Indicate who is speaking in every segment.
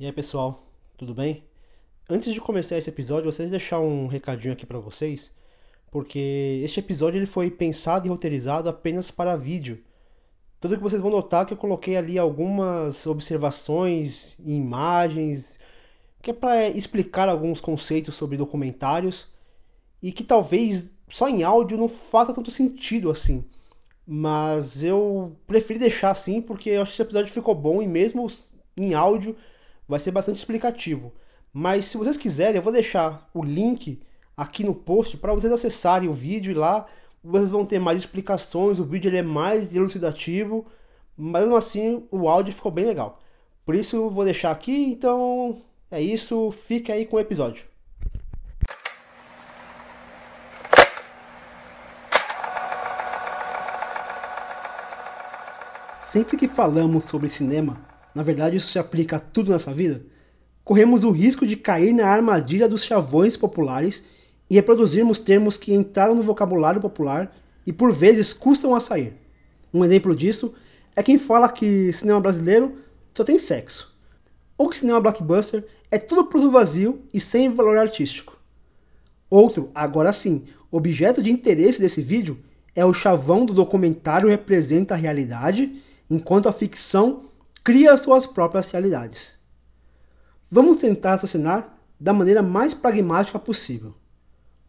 Speaker 1: E aí pessoal, tudo bem? Antes de começar esse episódio, de deixar um recadinho aqui para vocês, porque este episódio ele foi pensado e roteirizado apenas para vídeo. Tudo que vocês vão notar é que eu coloquei ali algumas observações, imagens, que é para explicar alguns conceitos sobre documentários e que talvez só em áudio não faça tanto sentido assim. Mas eu preferi deixar assim porque eu acho que esse episódio ficou bom e mesmo em áudio vai ser bastante explicativo. Mas se vocês quiserem, eu vou deixar o link aqui no post para vocês acessarem o vídeo e lá vocês vão ter mais explicações, o vídeo ele é mais elucidativo, mas mesmo assim o áudio ficou bem legal. Por isso eu vou deixar aqui, então é isso, fica aí com o episódio. Sempre que falamos sobre cinema, na verdade isso se aplica a tudo nessa vida, corremos o risco de cair na armadilha dos chavões populares e reproduzirmos termos que entraram no vocabulário popular e por vezes custam a sair. Um exemplo disso é quem fala que cinema brasileiro só tem sexo, ou que cinema blockbuster é tudo produto vazio e sem valor artístico. Outro, agora sim, objeto de interesse desse vídeo é o chavão do documentário representa a realidade, enquanto a ficção cria suas próprias realidades. Vamos tentar raciocinar da maneira mais pragmática possível.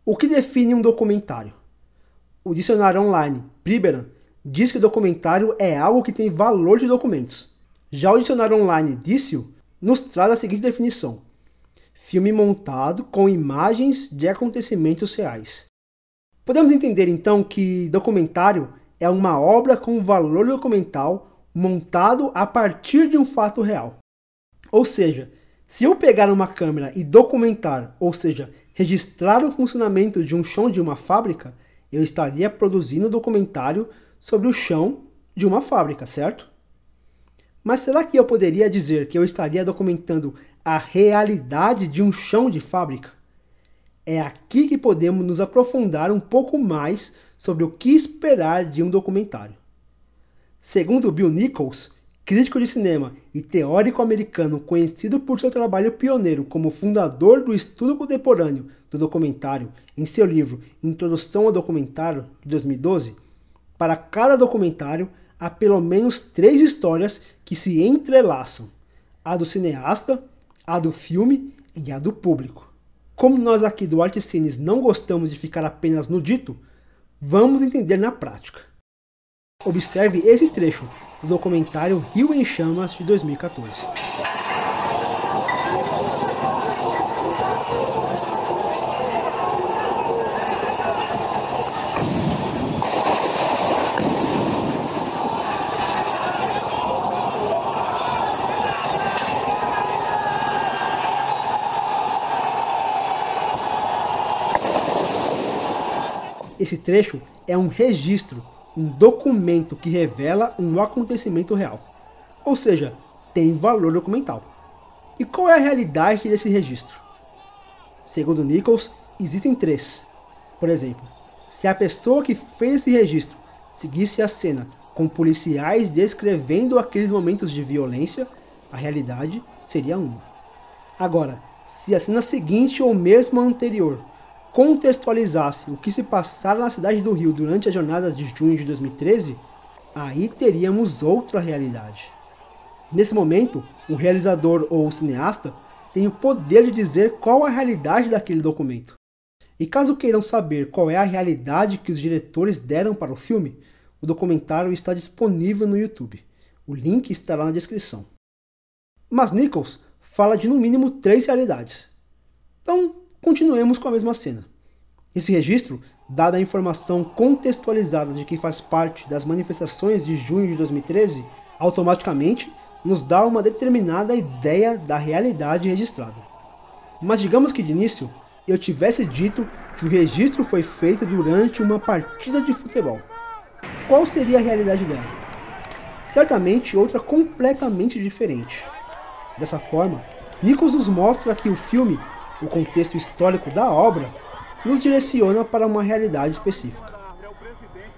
Speaker 1: O que define um documentário? O dicionário online Priberan diz que documentário é algo que tem valor de documentos. Já o dicionário online Dício nos traz a seguinte definição: filme montado com imagens de acontecimentos reais. Podemos entender então que documentário é uma obra com valor documental montado a partir de um fato real. Ou seja, se eu pegar uma câmera e documentar, ou seja, registrar o funcionamento de um chão de uma fábrica, eu estaria produzindo um documentário sobre o chão de uma fábrica, certo? Mas será que eu poderia dizer que eu estaria documentando a realidade de um chão de fábrica? É aqui que podemos nos aprofundar um pouco mais sobre o que esperar de um documentário. Segundo Bill Nichols, crítico de cinema e teórico americano conhecido por seu trabalho pioneiro como fundador do estudo contemporâneo do documentário em seu livro Introdução ao Documentário, de 2012, para cada documentário há pelo menos três histórias que se entrelaçam: a do cineasta, a do filme e a do público. Como nós aqui do Arte Cines não gostamos de ficar apenas no dito, vamos entender na prática. Observe esse trecho do documentário Rio em Chamas de 2014. Esse trecho é um registro um documento que revela um acontecimento real. Ou seja, tem valor documental. E qual é a realidade desse registro? Segundo Nichols, existem três. Por exemplo, se a pessoa que fez esse registro seguisse a cena com policiais descrevendo aqueles momentos de violência, a realidade seria uma. Agora, se a cena seguinte ou mesmo anterior contextualizasse o que se passara na cidade do Rio durante as jornadas de junho de 2013, aí teríamos outra realidade. Nesse momento, o realizador ou o cineasta tem o poder de dizer qual a realidade daquele documento. E caso queiram saber qual é a realidade que os diretores deram para o filme, o documentário está disponível no YouTube. O link estará na descrição. Mas Nichols fala de no mínimo três realidades. Então, Continuemos com a mesma cena. Esse registro, dada a informação contextualizada de que faz parte das manifestações de junho de 2013, automaticamente nos dá uma determinada ideia da realidade registrada. Mas digamos que de início eu tivesse dito que o registro foi feito durante uma partida de futebol. Qual seria a realidade dela? Certamente outra completamente diferente. Dessa forma, Nichols nos mostra que o filme o contexto histórico da obra nos direciona para uma realidade específica.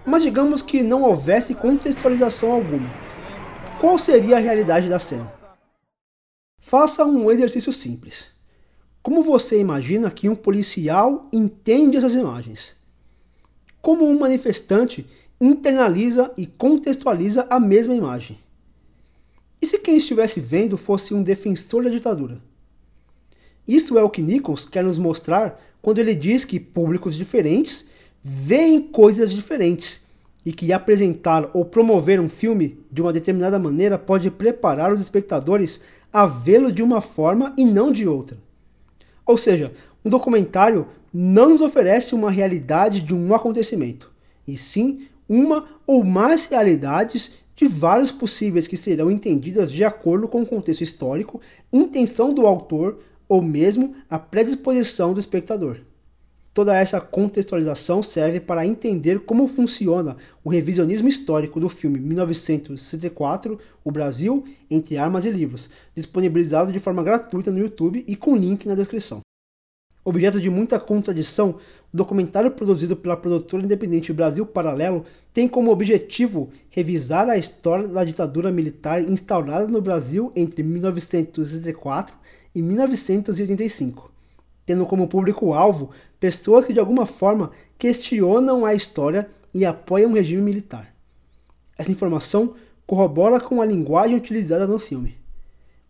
Speaker 1: Mas digamos que não houvesse contextualização alguma. Qual seria a realidade da cena? Faça um exercício simples. Como você imagina que um policial entende essas imagens? Como um manifestante internaliza e contextualiza a mesma imagem? E se quem estivesse vendo fosse um defensor da ditadura? Isso é o que Nichols quer nos mostrar quando ele diz que públicos diferentes veem coisas diferentes e que apresentar ou promover um filme de uma determinada maneira pode preparar os espectadores a vê-lo de uma forma e não de outra. Ou seja, um documentário não nos oferece uma realidade de um acontecimento, e sim uma ou mais realidades de vários possíveis que serão entendidas de acordo com o contexto histórico, intenção do autor ou mesmo a predisposição do espectador. Toda essa contextualização serve para entender como funciona o revisionismo histórico do filme 1964, O Brasil entre Armas e Livros, disponibilizado de forma gratuita no YouTube e com link na descrição. Objeto de muita contradição, o documentário produzido pela produtora independente Brasil Paralelo tem como objetivo revisar a história da ditadura militar instaurada no Brasil entre 1964 e 1985, tendo como público-alvo pessoas que de alguma forma questionam a história e apoiam o regime militar. Essa informação corrobora com a linguagem utilizada no filme.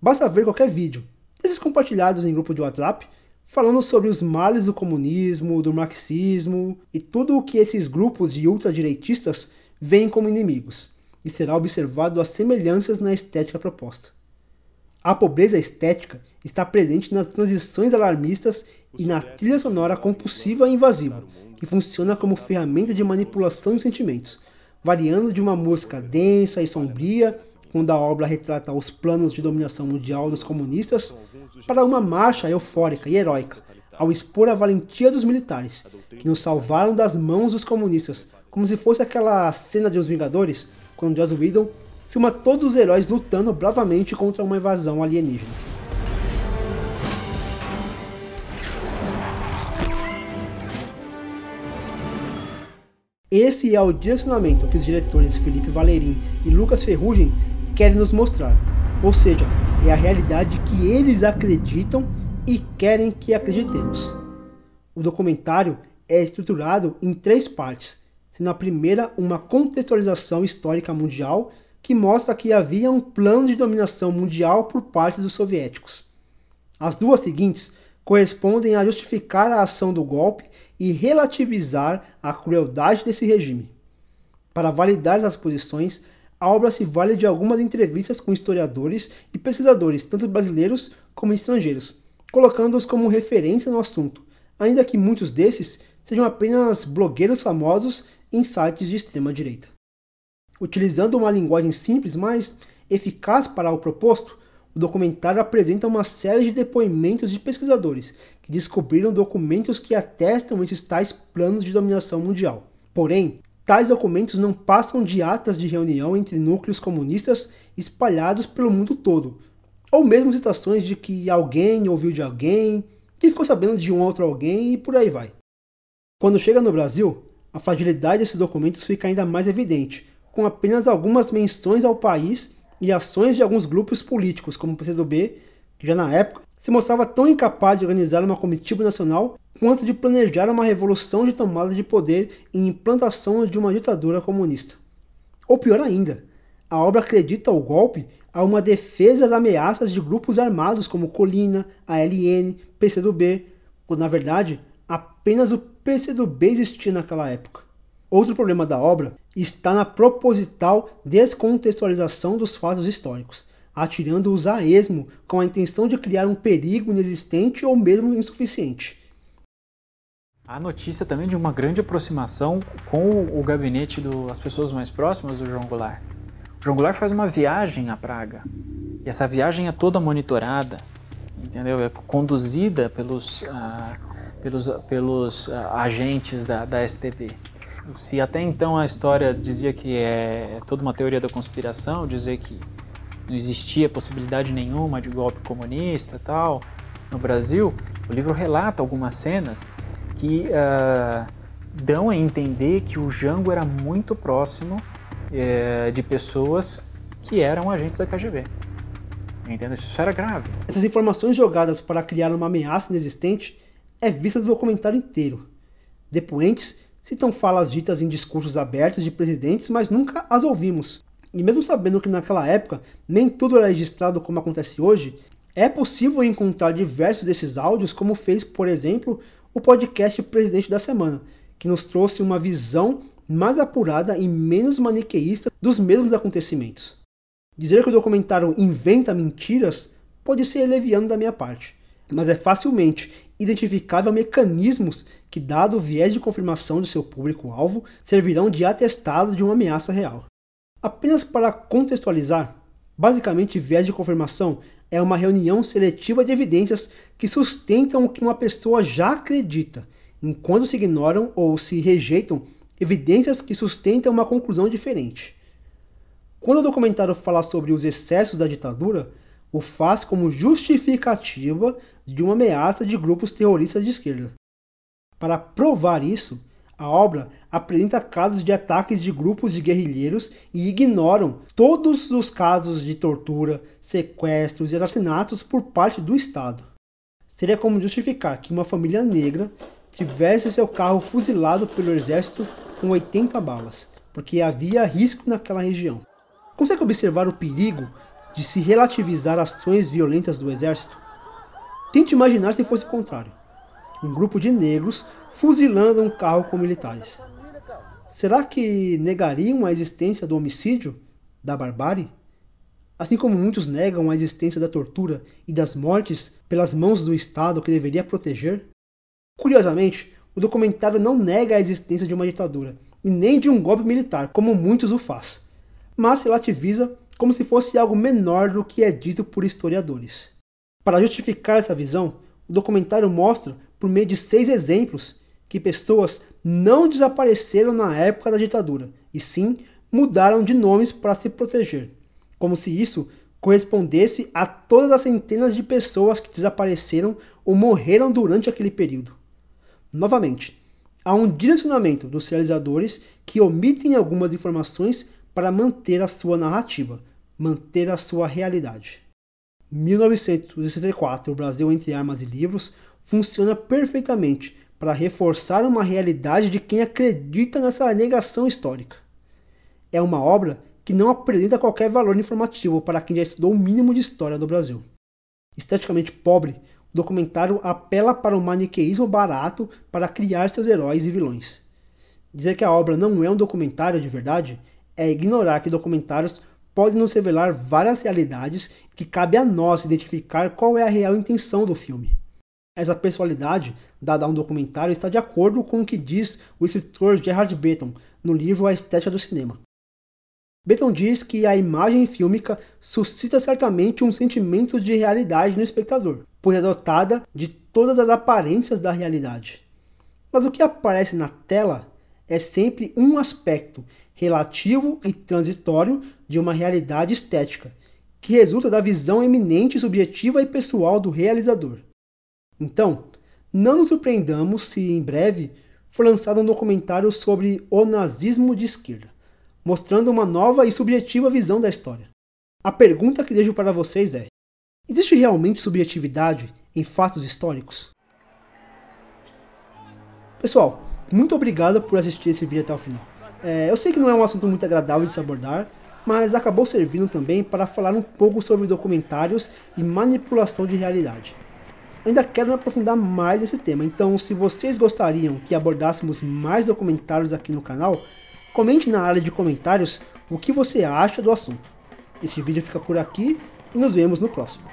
Speaker 1: Basta ver qualquer vídeo, desses compartilhados em grupo de WhatsApp, falando sobre os males do comunismo, do marxismo e tudo o que esses grupos de ultradireitistas veem como inimigos, e será observado as semelhanças na estética proposta. A pobreza estética está presente nas transições alarmistas e na trilha sonora compulsiva e invasiva, que funciona como ferramenta de manipulação de sentimentos, variando de uma música densa e sombria, quando a obra retrata os planos de dominação mundial dos comunistas, para uma marcha eufórica e heróica, ao expor a valentia dos militares, que nos salvaram das mãos dos comunistas, como se fosse aquela cena de Os Vingadores, quando Joss Whedon filma todos os heróis lutando bravamente contra uma invasão alienígena. Esse é o direcionamento que os diretores Felipe Valerim e Lucas Ferrugem querem nos mostrar, ou seja, é a realidade que eles acreditam e querem que acreditemos. O documentário é estruturado em três partes, sendo a primeira uma contextualização histórica mundial que mostra que havia um plano de dominação mundial por parte dos soviéticos. As duas seguintes correspondem a justificar a ação do golpe e relativizar a crueldade desse regime. Para validar essas posições, a obra se vale de algumas entrevistas com historiadores e pesquisadores, tanto brasileiros como estrangeiros, colocando-os como referência no assunto, ainda que muitos desses sejam apenas blogueiros famosos em sites de extrema direita. Utilizando uma linguagem simples, mas eficaz para o proposto, o documentário apresenta uma série de depoimentos de pesquisadores que descobriram documentos que atestam esses tais planos de dominação mundial. Porém, tais documentos não passam de atas de reunião entre núcleos comunistas espalhados pelo mundo todo, ou mesmo citações de que alguém ouviu de alguém, que ficou sabendo de um outro alguém e por aí vai. Quando chega no Brasil, a fragilidade desses documentos fica ainda mais evidente, com apenas algumas menções ao país e ações de alguns grupos políticos, como o PCdoB, que já na época se mostrava tão incapaz de organizar uma comitiva nacional quanto de planejar uma revolução de tomada de poder e implantação de uma ditadura comunista. Ou pior ainda, a obra acredita o golpe a uma defesa das ameaças de grupos armados como Colina, ALN, PCdoB, quando na verdade apenas o PCdoB existia naquela época. Outro problema da obra está na proposital descontextualização dos fatos históricos, atirando-os a esmo com a intenção de criar um perigo inexistente ou mesmo insuficiente.
Speaker 2: A notícia também de uma grande aproximação com o gabinete das pessoas mais próximas do João Goulart. O João Goulart faz uma viagem à Praga. E essa viagem é toda monitorada, entendeu? É conduzida pelos, ah, pelos, pelos ah, agentes da, da STV se até então a história dizia que é toda uma teoria da conspiração, dizer que não existia possibilidade nenhuma de golpe comunista tal no Brasil, o livro relata algumas cenas que uh, dão a entender que o Jango era muito próximo uh, de pessoas que eram agentes da KGB. Entendo? Isso era grave.
Speaker 1: Essas informações jogadas para criar uma ameaça inexistente é vista do documentário inteiro. Depoentes citam falas ditas em discursos abertos de presidentes, mas nunca as ouvimos. E mesmo sabendo que naquela época nem tudo era registrado como acontece hoje, é possível encontrar diversos desses áudios, como fez, por exemplo, o podcast Presidente da Semana, que nos trouxe uma visão mais apurada e menos maniqueísta dos mesmos acontecimentos. Dizer que o documentário inventa mentiras pode ser leviano da minha parte, mas é facilmente identificável mecanismos que, dado o viés de confirmação de seu público-alvo, servirão de atestado de uma ameaça real. Apenas para contextualizar, basicamente viés de confirmação é uma reunião seletiva de evidências que sustentam o que uma pessoa já acredita, enquanto se ignoram ou se rejeitam evidências que sustentam uma conclusão diferente. Quando o documentário fala sobre os excessos da ditadura, o faz como justificativa de uma ameaça de grupos terroristas de esquerda. Para provar isso, a obra apresenta casos de ataques de grupos de guerrilheiros e ignoram todos os casos de tortura, sequestros e assassinatos por parte do Estado. Seria como justificar que uma família negra tivesse seu carro fuzilado pelo exército com 80 balas, porque havia risco naquela região. Consegue observar o perigo de se relativizar ações violentas do exército? Tente imaginar se fosse o contrário. Um grupo de negros fuzilando um carro com militares. Será que negariam a existência do homicídio, da barbárie? Assim como muitos negam a existência da tortura e das mortes pelas mãos do Estado que deveria proteger? Curiosamente, o documentário não nega a existência de uma ditadura e nem de um golpe militar, como muitos o faz, mas relativiza como se fosse algo menor do que é dito por historiadores. Para justificar essa visão, o documentário mostra, por meio de seis exemplos, que pessoas não desapareceram na época da ditadura, e sim mudaram de nomes para se proteger, como se isso correspondesse a todas as centenas de pessoas que desapareceram ou morreram durante aquele período. Novamente, há um direcionamento dos realizadores que omitem algumas informações para manter a sua narrativa, manter a sua realidade. 1964, o Brasil entre armas e livros, funciona perfeitamente para reforçar uma realidade de quem acredita nessa negação histórica. É uma obra que não apresenta qualquer valor informativo para quem já estudou o mínimo de história do Brasil. Esteticamente pobre, o documentário apela para o maniqueísmo barato para criar seus heróis e vilões. Dizer que a obra não é um documentário de verdade é ignorar que documentários podem nos revelar várias realidades que cabe a nós identificar qual é a real intenção do filme. Essa personalidade dada a um documentário está de acordo com o que diz o escritor Gerard Beaton no livro A Estética do Cinema. Beaton diz que a imagem fílmica suscita certamente um sentimento de realidade no espectador, pois é dotada de todas as aparências da realidade. Mas o que aparece na tela é sempre um aspecto relativo e transitório de uma realidade estética, que resulta da visão eminente, subjetiva e pessoal do realizador. Então, não nos surpreendamos se em breve for lançado um documentário sobre o nazismo de esquerda, mostrando uma nova e subjetiva visão da história. A pergunta que deixo para vocês é: existe realmente subjetividade em fatos históricos? Pessoal, muito obrigado por assistir esse vídeo até o final. É, eu sei que não é um assunto muito agradável de se abordar, mas acabou servindo também para falar um pouco sobre documentários e manipulação de realidade. Ainda quero me aprofundar mais nesse tema, então se vocês gostariam que abordássemos mais documentários aqui no canal, comente na área de comentários o que você acha do assunto. Esse vídeo fica por aqui e nos vemos no próximo.